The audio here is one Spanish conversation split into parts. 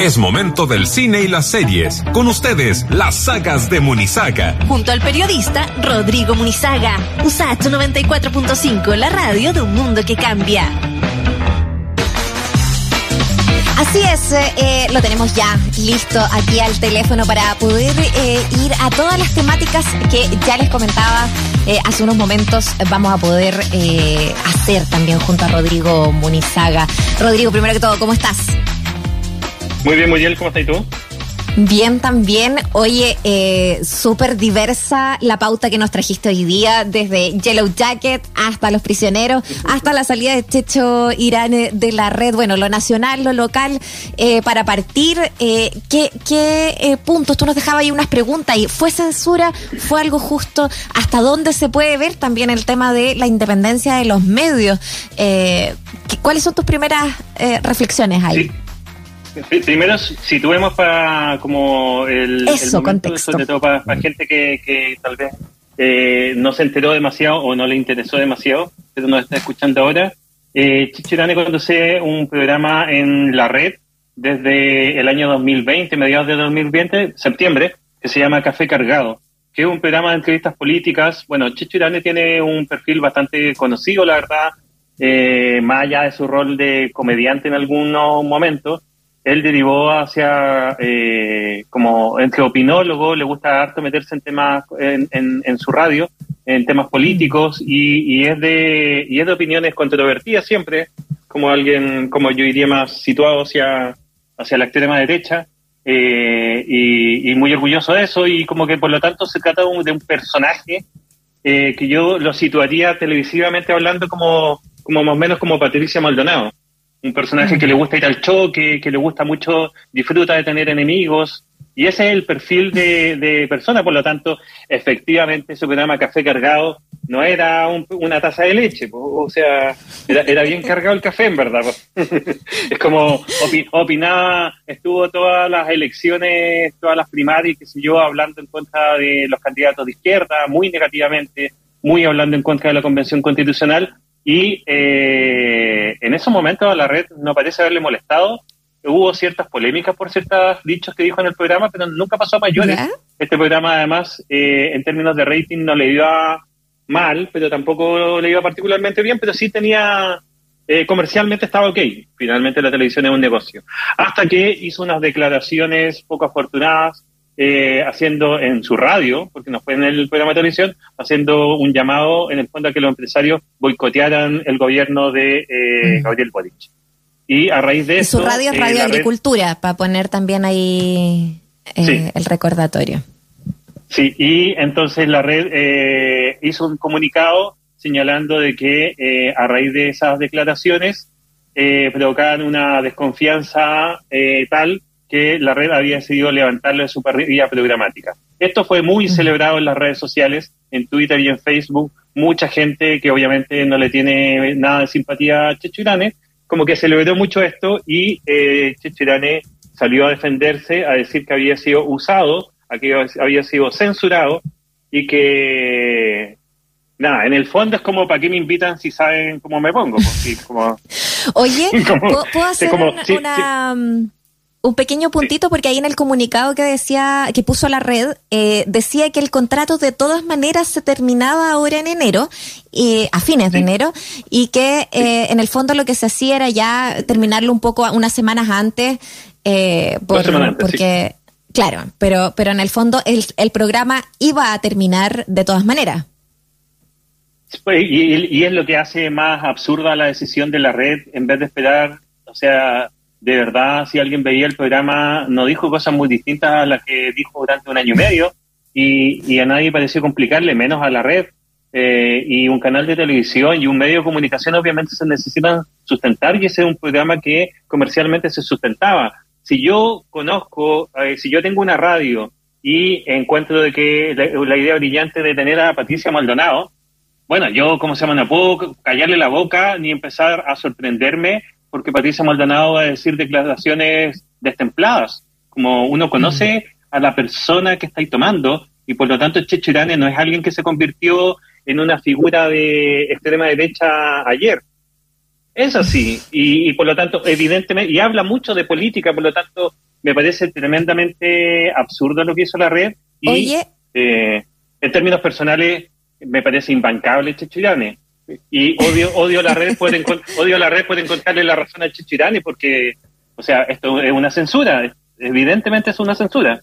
Es momento del cine y las series. Con ustedes, las sagas de Munizaga. Junto al periodista Rodrigo Munizaga. USAT 94.5, la radio de un mundo que cambia. Así es, eh, lo tenemos ya listo aquí al teléfono para poder eh, ir a todas las temáticas que ya les comentaba eh, hace unos momentos. Vamos a poder eh, hacer también junto a Rodrigo Munizaga. Rodrigo, primero que todo, ¿cómo estás? Muy bien, muy bien, ¿cómo estás tú? Bien también. Oye, eh, súper diversa la pauta que nos trajiste hoy día, desde Yellow Jacket hasta Los Prisioneros, hasta la salida de Checho Irán eh, de la red, bueno, lo nacional, lo local, eh, para partir, eh, ¿qué, qué eh, puntos? Tú nos dejabas ahí unas preguntas y ¿fue censura? ¿Fue algo justo? ¿Hasta dónde se puede ver también el tema de la independencia de los medios? Eh, ¿qué- ¿Cuáles son tus primeras reflexiones ahí? Sí. Pri- Primero, situemos para como el, Eso, el contexto. sobre todo para, para gente que, que tal vez eh, no se enteró demasiado o no le interesó demasiado, pero nos está escuchando ahora. Eh, Chicho Irane conduce un programa en la red desde el año 2020, mediados de 2020, septiembre, que se llama Café Cargado, que es un programa de entrevistas políticas. Bueno, Chicho Irane tiene un perfil bastante conocido, la verdad, eh, más allá de su rol de comediante en algunos momentos, él derivó hacia, eh, como entre opinólogo, le gusta harto meterse en temas, en, en, en su radio, en temas políticos, y, y es de, y es de opiniones controvertidas siempre, como alguien, como yo diría, más situado hacia, hacia la extrema derecha, eh, y, y muy orgulloso de eso, y como que por lo tanto se trata de un, de un personaje eh, que yo lo situaría televisivamente hablando como, como más o menos como Patricia Maldonado. Un personaje que le gusta ir al choque, que le gusta mucho, disfruta de tener enemigos. Y ese es el perfil de, de persona, por lo tanto, efectivamente su programa Café Cargado no era un- una taza de leche, o sea, era, era bien cargado el café, en verdad. es como opi- opinaba, estuvo todas las elecciones, todas las primarias, qué sé yo, hablando en contra de los candidatos de izquierda, muy negativamente, muy hablando en contra de la Convención Constitucional, y eh, en esos momentos a la red no parece haberle molestado. Hubo ciertas polémicas por ciertos dichos que dijo en el programa, pero nunca pasó a mayores. ¿Ya? Este programa, además, eh, en términos de rating, no le iba mal, pero tampoco le iba particularmente bien, pero sí tenía. eh, comercialmente estaba ok. Finalmente, la televisión es un negocio. Hasta que hizo unas declaraciones poco afortunadas, eh, haciendo en su radio, porque no fue en el programa de televisión, haciendo un llamado en el fondo a que los empresarios boicotearan el gobierno de eh, Mm. Gabriel Boric. Y a raíz de eso. su radio es eh, Radio red- Agricultura, para poner también ahí eh, Sí. el recordatorio. Sí, y entonces la red eh, hizo un comunicado señalando de que eh, a raíz de esas declaraciones eh, provocaban una desconfianza eh, tal que la red había decidido levantarlo de su parrilla programática. Esto fue muy celebrado en las redes sociales, en Twitter y en Facebook. Mucha gente que obviamente no le tiene nada de simpatía a Checho Irane, como que celebró mucho esto y eh, Checho Irane salió a defenderse, a decir que había sido usado, a que había sido censurado y que nada, en el fondo es como para qué me invitan si saben cómo me pongo, como Oye, Como- ¿puedo, hacer como- una, sí, una, um, un pequeño puntito? Porque ahí en el comunicado que decía, que puso la red, eh, decía que el contrato de todas maneras se terminaba ahora en enero, eh, a fines de enero, y que eh, en el fondo lo que se hacía era ya terminarlo un poco unas semanas antes, eh, por- semanas antes, porque, claro, pero, pero en el fondo el, el programa iba a terminar de todas maneras. Pues, Y, y- y es lo que hace más absurda la decisión de la red en vez de esperar, o sea, de verdad, si alguien veía el programa, no dijo cosas muy distintas a las que dijo durante un año y medio y, a nadie pareció complicarle, menos a la red. Eh, y un canal de televisión y un medio de comunicación obviamente se necesitan sustentar y ese es un programa que comercialmente se sustentaba. Si yo conozco, eh, si yo tengo una radio y encuentro de que la, idea brillante de tener a Patricia Maldonado, bueno, yo, ¿cómo se llama? No callarle la boca ni empezar a sorprenderme porque Patricia Maldonado va a decir declaraciones destempladas. Como uno conoce a la persona que está ahí tomando y por lo tanto Checho Irane no es alguien que se convirtió en una figura de extrema derecha ayer. Es así, y, y por lo tanto, evidentemente, y habla mucho de política, por lo tanto, me parece tremendamente absurdo lo que hizo la red y Oye. eh, en términos personales me parece imbancable Checho Irane. Y odio, odio la red encon- odio la red por encontrarle la razón a Checho Irane porque, o sea, esto es una censura, evidentemente es una censura.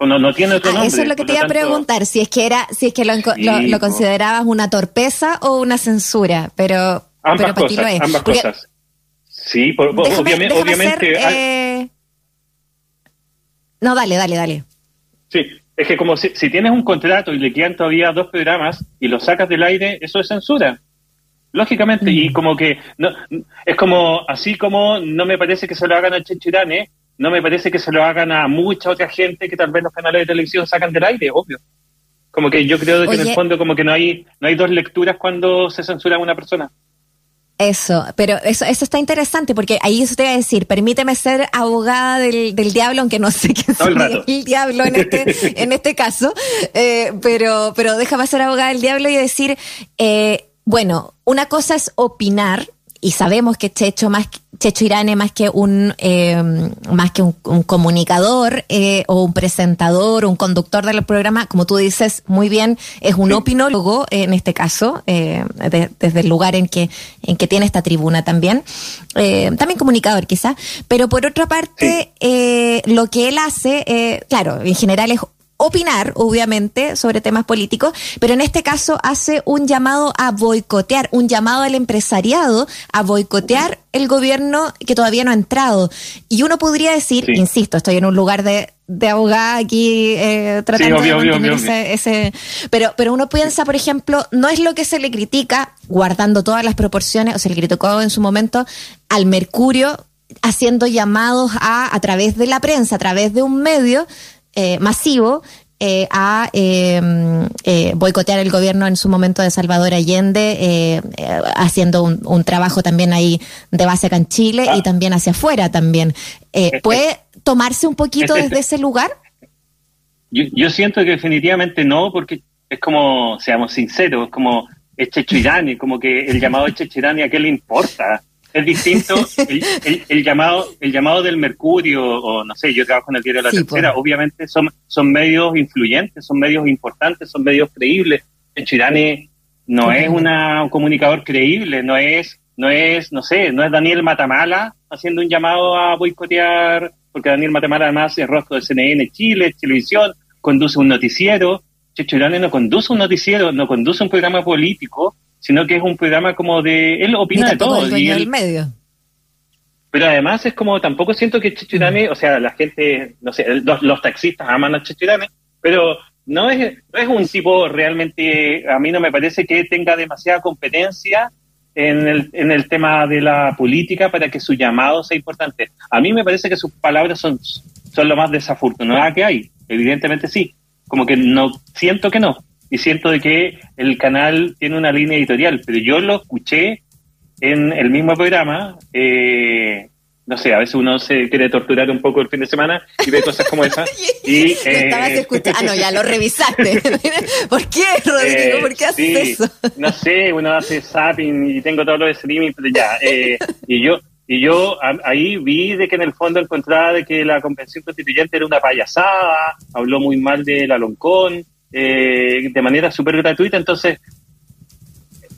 No, no tiene otro Ah, nombre. eso es lo que te iba a preguntar, si es que era, si es que lo, Sí, lo, considerabas una torpeza o una censura, pero, Ambas pero para ti cosas, lo es. ambas Porque cosas. Sí, por- por- déjame- obviamente, déjame obviamente ser, hay- eh, No, dale, dale, dale. Sí, es que como si, si tienes un contrato y le quedan todavía dos programas y lo sacas del aire, eso es censura. Lógicamente, Mm. y como que no, es como, así como no me parece que se lo hagan a Chechirane, no me parece que se lo hagan a mucha otra gente que tal vez los canales de televisión sacan del aire, obvio. Como que yo creo que en el fondo como que no hay, no hay dos lecturas cuando se censura a una persona. Eso, pero eso, eso está interesante porque ahí eso te iba a decir, permíteme ser abogada del, del diablo, aunque no sé qué Todo el el diablo en este, en este caso, eh, pero, pero déjame ser abogada del diablo y decir, eh, bueno, una cosa es opinar, y sabemos que Checho más Checho Irane más que un eh, más que un, un comunicador eh, o un presentador o un conductor del programa como tú dices muy bien es un opinólogo en este caso eh, de- desde el lugar en que en que tiene esta tribuna también eh, también comunicador quizá pero por otra parte eh, lo que él hace eh, claro en general es opinar, obviamente, sobre temas políticos, pero en este caso hace un llamado a boicotear, un llamado al empresariado a boicotear el gobierno que todavía no ha entrado. Y uno podría decir, Sí. insisto, estoy en un lugar de, de abogada aquí eh, tratando obvio, de obvio, ese, ese- Pero, pero uno piensa, por ejemplo, no es lo que se le critica, guardando todas las proporciones, o se le criticó en su momento al Mercurio haciendo llamados a, a través de la prensa, a través de un medio eh, masivo, eh, a eh, eh, boicotear el gobierno en su momento de Salvador Allende, eh, eh, haciendo un, un trabajo también ahí de base acá en Chile Ah. y también hacia afuera también. Eh, ¿Puede tomarse un poquito Este- desde ese lugar? Yo, yo siento que definitivamente no, porque es como, seamos sinceros, es como es Checho Irane, como que el llamado Irane, ¿a qué le importa? Es distinto el, el- el llamado el llamado del Mercurio, o no sé, yo trabajo en el diario La Sí, Tercera, pues. obviamente son, son medios influyentes, son medios importantes, son medios creíbles. Irane no es una, un comunicador creíble, no es, no es, no sé, no es Daniel Matamala haciendo un llamado a boicotear, porque Daniel Matamala además es rostro de CNN Chile, televisión, conduce un noticiero. Checho Irane no conduce un noticiero, no conduce un programa político, sino que es un programa como de, él Ni opina de todo. el y dueño él- del medio. pero además es como, tampoco siento que Checho Irane, o sea, la gente, no sé, los, los taxistas aman a Checho Irane, pero no es, no es un tipo realmente, a mí no me parece que tenga demasiada competencia en el, en el tema de la política para que su llamado sea importante. A mí me parece que sus palabras son, son lo más desafortunada que hay. Evidentemente sí. Como que no, siento que no. Y siento de que el canal tiene una línea editorial, pero yo lo escuché en el mismo programa, eh, no sé, a veces uno se quiere torturar un poco el fin de semana y ve cosas como esa. Y, eh, escuchando. Ah, no, ya lo revisaste. ¿Por qué, Rodrigo? eh, ¿Por qué haces sí, eso? No sé, uno hace zapping y tengo todo lo de streaming, pero ya. eh, y yo y yo a- ahí vi de que en el fondo encontraba de que la convención constituyente era una payasada, habló muy mal del Aloncón, eh, de manera súper gratuita, entonces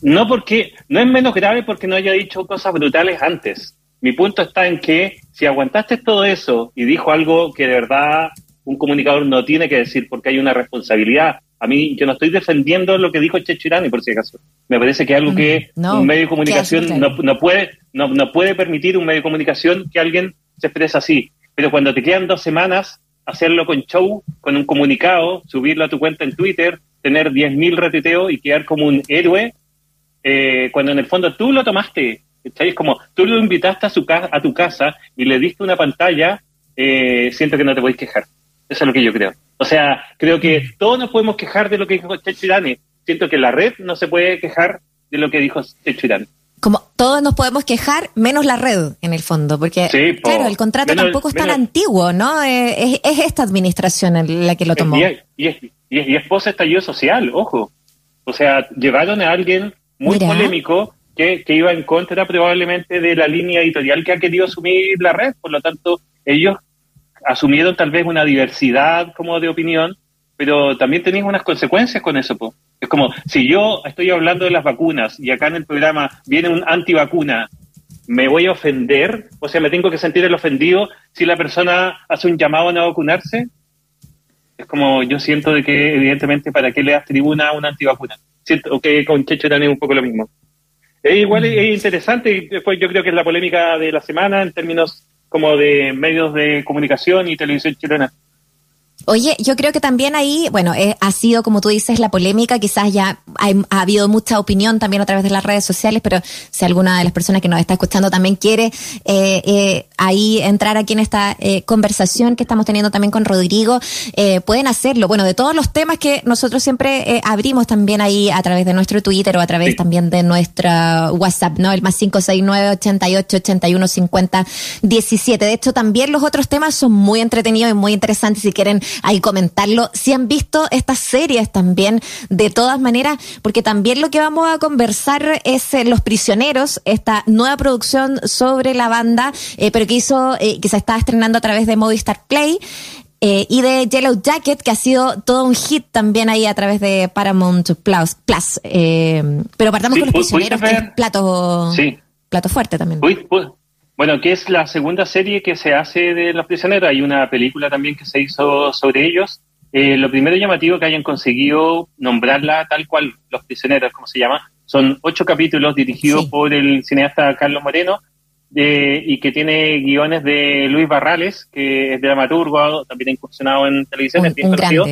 no porque no es menos grave porque no haya dicho cosas brutales antes. Mi punto está en que si aguantaste todo eso y dijo algo que de verdad un comunicador no tiene que decir porque hay una responsabilidad. A mí yo no estoy defendiendo lo que dijo Checho Irani, por si acaso. Me parece que es algo que Mm, no, un medio de comunicación no, no puede no, no puede permitir un medio de comunicación que alguien se expresa así. Pero cuando te quedan dos semanas, hacerlo con show, con un comunicado, subirlo a tu cuenta en Twitter, tener 10.000 retuiteos y quedar como un héroe, eh, cuando en el fondo tú lo tomaste, ¿cachai? Es como tú lo invitaste a, su a tu casa y le diste una pantalla, eh, siento que no te podéis quejar. Eso es lo que yo creo. O sea, creo que todos nos podemos quejar de lo que dijo Checho Irane. Siento que la red no se puede quejar de lo que dijo Checho Irane. Como todos nos podemos quejar, menos la red, en el fondo, porque, Sí, claro, el contrato Menos- tampoco es tan antiguo, ¿no? Es, es esta administración la que lo tomó. Y es, y es, y es, y es post-estallido social, ojo. O sea, llevaron a alguien muy Mira. polémico que, que iba en contra probablemente de la línea editorial que ha querido asumir la red. Por lo tanto, ellos asumieron tal vez una diversidad como de opinión, pero también tenéis unas consecuencias con eso. Po. Es como, si yo estoy hablando de las vacunas y acá en el programa viene un antivacuna, ¿me voy a ofender? O sea, ¿me tengo que sentir el ofendido si la persona hace un llamado a no vacunarse? Es como, yo siento de que evidentemente para qué le das tribuna a una antivacuna. Siento que con Checho también un poco lo mismo. Es igual es interesante, después yo creo que es la polémica de la semana en términos como de medios de comunicación y televisión chilena. Oye, yo creo que también ahí, bueno, eh, ha sido, como tú dices, la polémica, quizás ya ha habido mucha opinión también a través de las redes sociales, pero si alguna de las personas que nos está escuchando también quiere eh, eh, ahí entrar aquí en esta conversación que estamos teniendo también con Rodrigo, pueden hacerlo. Bueno, de todos los temas que nosotros siempre abrimos también ahí a través de nuestro Twitter o a través también de nuestra WhatsApp, ¿no? El más 569 88 81 50 17. De hecho, también los otros temas son muy entretenidos y muy interesantes si quieren ahí comentarlo. Si han visto estas series también, de todas maneras, porque también lo que vamos a conversar es eh, Los Prisioneros, esta nueva producción sobre la banda, eh, pero que hizo, eh, que se está estrenando a través de Movistar Play. y de Yellow Jacket, que ha sido todo un hit también ahí a través de Paramount Plus. Plus pero partamos con los prisioneros, que es plato, plato fuerte también. Bueno, que es la segunda serie que se hace de Los Prisioneros. Hay una película también que se hizo sobre ellos. Eh, lo primero llamativo que hayan conseguido nombrarla tal cual, Los Prisioneros, como se llama. Son ocho capítulos dirigidos por el cineasta Carlos Moreno y que tiene guiones de Luis Barrales, que es dramaturgo, también ha incursionado en televisión, es bien conocido.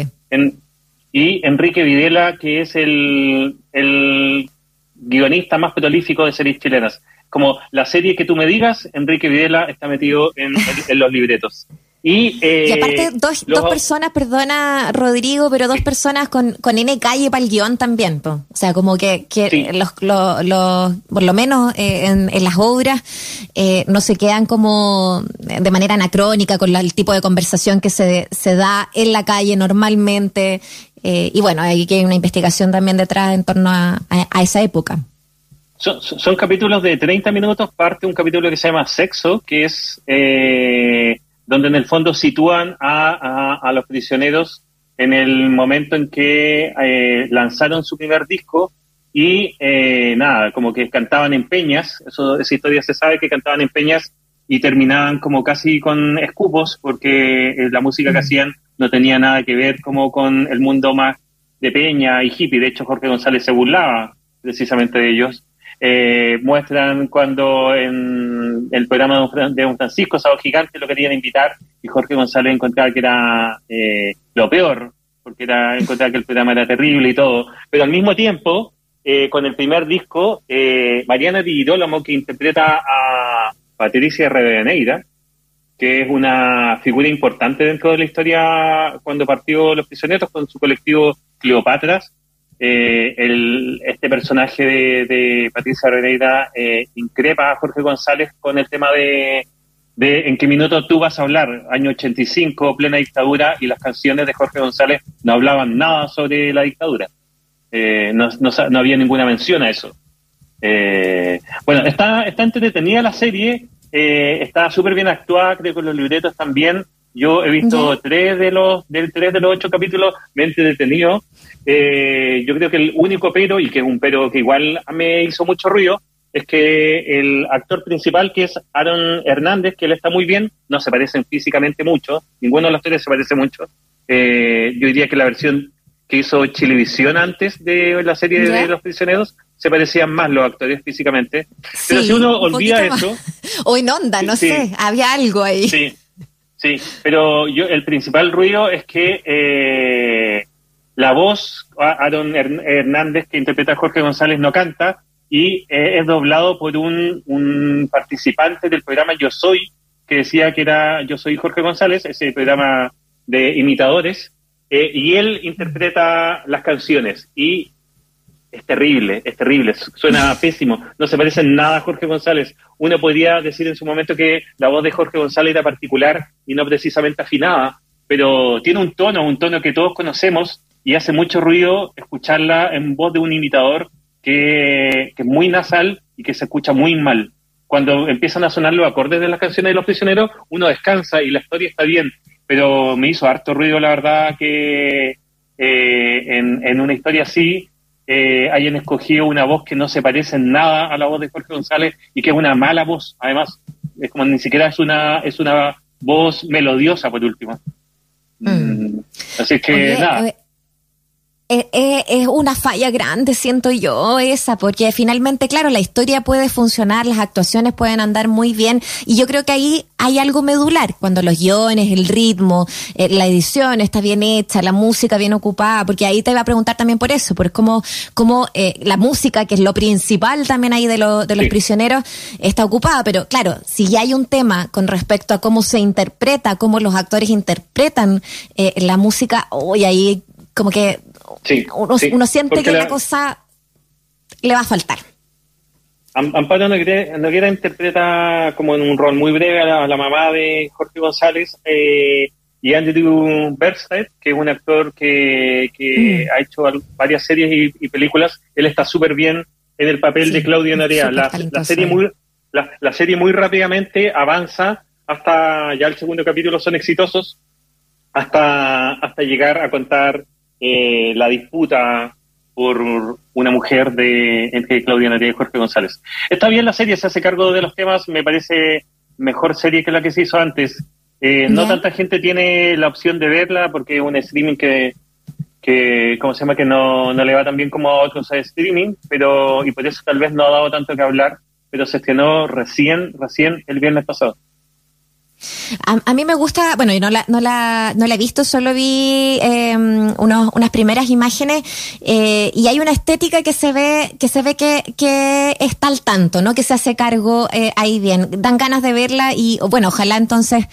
y Enrique Videla, que es el, el guionista más prolífico de series chilenas como la serie que tú me digas, Enrique Videla está metido en, los libretos. Y, eh, aparte, dos, dos personas, perdona Rodrigo, pero dos personas con, con N calle para el guion también. O sea, como que, que los, los, por lo menos eh, en, las obras eh, no se quedan como de manera anacrónica con el tipo de conversación que se, se da en la calle normalmente. y bueno, hay que hay una investigación también detrás en torno a esa época. Son, capítulos de 30 minutos, parte un capítulo que se llama Sexo, que es eh, donde en el fondo sitúan a, los prisioneros en el momento en que eh, lanzaron su primer disco y eh, nada, como que cantaban en peñas, eso, esa historia se sabe que cantaban en peñas y terminaban como casi con escupos porque la música que hacían no tenía nada que ver como con el mundo más de peña y hippie, de hecho Jorge González se burlaba precisamente de ellos eh, muestran cuando en el programa de Don Francisco, Sábado Gigante, lo querían invitar y Jorge González encontraba que era eh, lo peor, porque era encontrar que el programa era terrible y todo. Pero al mismo tiempo, eh, con el primer disco, Mariana Di Girolamo, que interpreta a Patricia Reveneira, que es una figura importante dentro de la historia cuando partió Los Prisioneros con su colectivo Cleopatras, eh, el, este personaje de, Patricia Reneira eh, increpa a Jorge González con el tema de, en qué minuto tú vas a hablar, año 85, plena dictadura, y las canciones de Jorge González no hablaban nada sobre la dictadura. Eh, no, no, había ninguna mención a eso. Eh, bueno, está, está entretenida la serie, está súper bien actuada, creo que los libretos también. Yo he visto tres de los del tres de los ocho capítulos, me he entretenido. Eh, yo creo que el único pero, y que es un pero que igual me hizo mucho ruido, es que el actor principal, que es Aaron Hernández, que él está muy bien, no se parecen físicamente mucho, ninguno de los tres se parece mucho. Eh, yo diría que la versión que hizo Chilevisión antes de la serie de Los Prisioneros se parecían más los actores físicamente. Pero si uno olvida eso. o en onda, no sé, había algo ahí. Sí, sí, pero yo el principal ruido es que eh, la voz, Aaron Hernández, que interpreta a Jorge González, no canta y eh, es doblado por un, participante del programa Yo Soy, que decía que era Yo Soy Jorge González, ese programa de imitadores, eh, y él interpreta las canciones y es terrible, es terrible, suena pésimo, no se parece en nada a Jorge González. Uno podría decir en su momento que la voz de Jorge González era particular y no precisamente afinada, pero tiene un tono, un tono que todos conocemos y hace mucho ruido escucharla en voz de un imitador que, es muy nasal y que se escucha muy mal. cuando empiezan a sonar los acordes de las canciones de los prisioneros, uno descansa y la historia está bien. Pero me hizo harto ruido, la verdad, que eh, en, una historia así eh, hayan escogido una voz que no se parece en nada a la voz de Jorge González y que es una mala voz, además. Es como ni siquiera es una, es una voz melodiosa, por último. Mm. Mm. Así que nada. Eh, es, una falla grande, siento yo, esa, porque finalmente, claro, la historia puede funcionar, las actuaciones pueden andar muy bien, y yo creo que ahí hay algo medular, cuando los guiones, el ritmo, eh, la edición está bien hecha, la música bien ocupada, porque ahí te iba a preguntar también por eso, por cómo, cómo la música, que es lo principal también ahí de, lo, de los prisioneros, está ocupada, pero claro, si ya hay un tema con respecto a cómo se interpreta, cómo los actores interpretan la música, hoy ahí como que uno, siente que la... cosa le va a faltar. Amparo Noguera, interpreta como en un rol muy breve a la, mamá de Jorge González eh, y Andrew Bernstein, que es un actor que, mm. ha hecho varias series y, películas. Él está súper bien en el papel de Claudio Narea. La, serie muy, la, serie muy rápidamente avanza hasta ya el segundo capítulo son exitosos hasta, hasta llegar a contar eh, la disputa por una mujer de entre Claudia Nadia y Jorge González. Está bien la serie, se hace cargo de los temas, me parece mejor serie que la que se hizo antes. Eh, no tanta gente tiene la opción de verla porque es un streaming que, que ¿cómo se llama? Que no, no le va tan bien como a otros a streaming, pero y por eso tal vez no ha dado tanto que hablar, pero se estrenó recién, recién el viernes pasado. A, mí me gusta, bueno, yo no la, no la, no la he visto, solo vi eh, unos, unas primeras imágenes eh, y hay una estética que se ve, que se ve que, que está al tanto, ¿no? Que se hace cargo eh, ahí bien. Dan ganas de verla y, bueno, ojalá entonces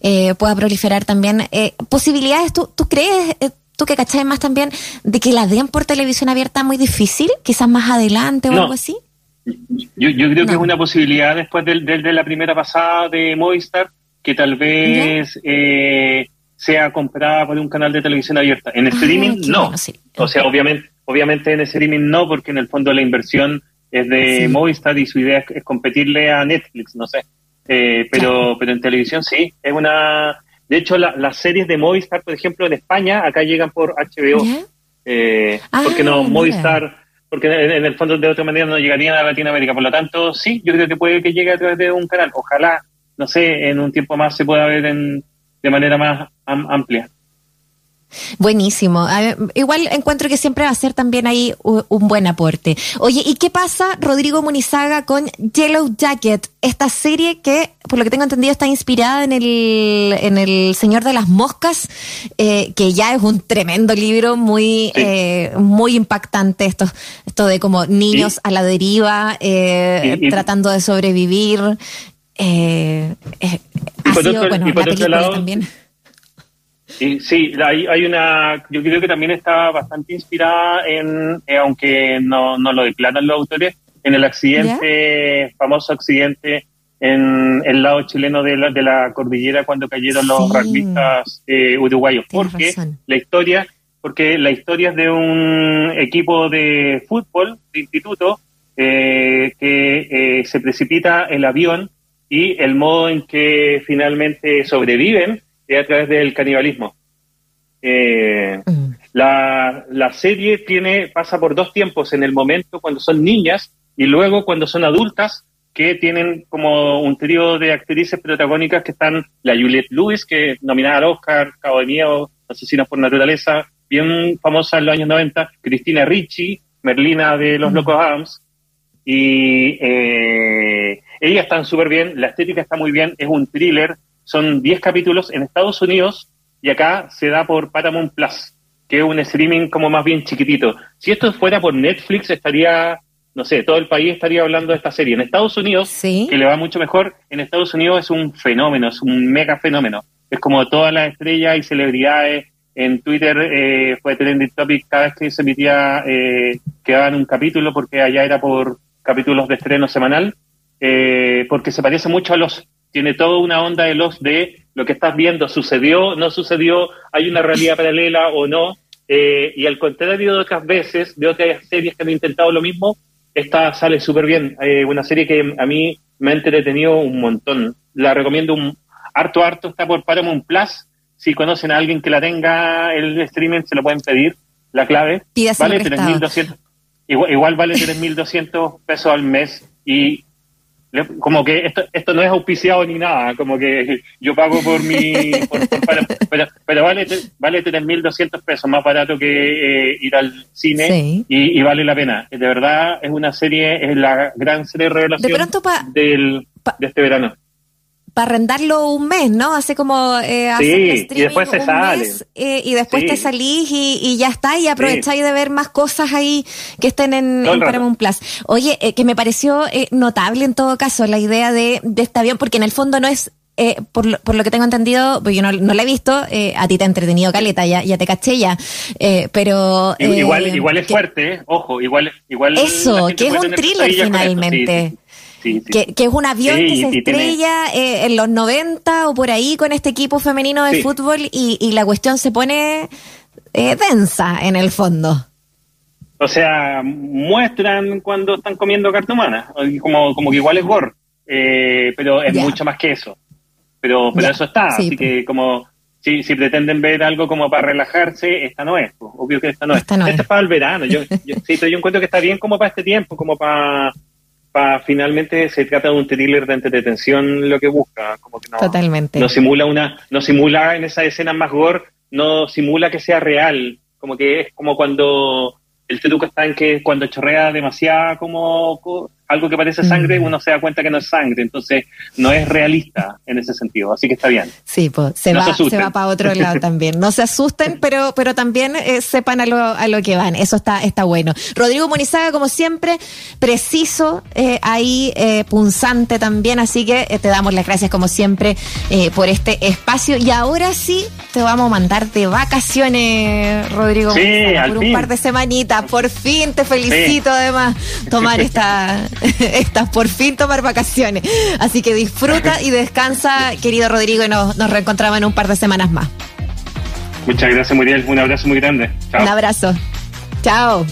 eh, pueda proliferar también. Eh, posibilidades, ¿tú, tú crees? Tú que cachai más también, de que la den por televisión abierta muy difícil, quizás más adelante o algo así. Yo, yo creo que es una posibilidad después de, de, la primera pasada de Movistar, que tal vez eh, sea comprada por un canal de televisión abierta. En ah, streaming, no. O sea, obviamente, obviamente en streaming no, porque en el fondo la inversión es de Movistar y su idea es, competirle a Netflix, no sé. Eh, pero, pero en televisión sí, es una... De hecho, las series de Movistar, por ejemplo, en España, acá llegan por HBO. Eh, porque no, ah, Movistar, porque en, el fondo de otra manera no llegarían a Latinoamérica. Por lo tanto, sí, yo creo que puede que llegue a través de un canal. Ojalá no sé, en un tiempo más se pueda ver en, de manera más amplia. Buenísimo. igual encuentro que siempre va a ser también ahí un, buen aporte. Oye, ¿y qué pasa, Rodrigo Munizaga, con Yellow Jacket? Esta serie que, por lo que tengo entendido, está inspirada en el, en el Señor de las Moscas, eh, que ya es un tremendo libro, muy, eh, muy impactante. Esto, esto de como niños a la deriva, eh, tratando de sobrevivir. Eh, eh, y por otro, lado, también. sí, hay, hay una, yo creo que también está bastante inspirada en, eh, aunque no, no lo declaran los autores, en el accidente, famoso accidente en el lado chileno de la, de la cordillera cuando cayeron los rugbyistas eh, uruguayos. porque la historia, porque la historia es de un equipo de fútbol de instituto eh, que se precipita el avión y el modo en que finalmente sobreviven es a través del canibalismo. Eh, mm. la, la, serie tiene pasa por dos tiempos, en el momento cuando son niñas y luego cuando son adultas, que tienen como un trío de actrices protagónicas que están la Juliette Lewis, que es nominada al Oscar, Cabo de Miedo, Asesinas por Naturaleza, bien famosa en los años 90, Cristina Ricci, Merlina de Los mm. Locos Adams, y eh, ellas están súper bien, la estética está muy bien, es un thriller, son 10 capítulos en Estados Unidos y acá se da por Paramount Plus, que es un streaming como más bien chiquitito. Si esto fuera por Netflix estaría, no sé, todo el país estaría hablando de esta serie. En Estados Unidos, que le va mucho mejor, en Estados Unidos es un fenómeno, es un mega fenómeno. Es como todas las estrellas y celebridades. En Twitter eh, fue trending topic cada vez que se emitía, eh, quedaban un capítulo porque allá era por capítulos de estreno semanal eh, porque se parece mucho a los, tiene toda una onda de los de lo que estás viendo, sucedió, no sucedió, hay una realidad paralela o no, eh, y al contrario de otras veces, de otras series que han intentado lo mismo, esta sale súper bien. Eh, una serie que a mí me ha entretenido un montón. La recomiendo un harto, harto. Está por Paramount Plus. Si conocen a alguien que la tenga el streaming, se lo pueden pedir. La clave. vale 3.200. Igual, igual vale 3.200 pesos al mes. Y como que esto, esto no es auspiciado ni nada, como que yo pago por mi... pero, pero vale, vale 3.200 pesos, más barato que eh, ir al cine y, vale la pena. De verdad es una serie, es la gran serie de revelación de, pronto del, de este verano para arrendarlo un mes, ¿no? Hace como eh, sí, y después se sale. Eh, y después te salís y, ya está, y aprovecháis de ver más cosas ahí que estén en, en Paramount Plus. Oye, eh, que me pareció eh, notable en todo caso la idea de, de este avión, porque en el fondo no es eh, por, lo, por, lo que tengo entendido, pues yo no, no la he visto, eh, a ti te ha entretenido Caleta, ya, ya te caché ya, eh, pero... igual igual es fuerte, ojo, igual... igual Eso, que es un thriller finalmente. Que, que, es un avión que se estrella eh, en los 90 o por ahí con este equipo femenino de fútbol y, y, la cuestión se pone eh, densa en el fondo. O sea, muestran cuando están comiendo carta humana, como, como que igual es gore, eh, pero es mucho más que eso. Pero, pero eso está, así que como si, si pretenden ver algo como para relajarse, esta no es, obvio que esta no es. Esta es. para el verano, yo, yo, sí, pero yo encuentro que está bien como para este tiempo, como para finalmente se trata de un thriller de entretención lo que busca, como que no, Totalmente. no simula una, no simula en esa escena más gore, no simula que sea real, como que es como cuando el truco está en que cuando chorrea demasiado como algo que parece sangre, mm. uno se da cuenta que no es sangre, entonces no es realista en ese sentido, así que está bien. Sí, pues se, va, se, va para otro lado también. No se asusten, pero, pero también eh, sepan a lo, a lo que van, eso está, está bueno. Rodrigo Munizaga, como siempre, preciso, eh, ahí eh, punzante también, así que te damos las gracias como siempre por este espacio. Y ahora sí, te vamos a mandar de vacaciones, Rodrigo sí, por un par de semanitas. Por fin te felicito además tomar esta estás por fin tomar vacaciones. Así que disfruta y descansa, querido Rodrigo, y nos, nos reencontramos en un par de semanas más. Muchas gracias, Muriel. Un abrazo muy grande. Un abrazo. Chao.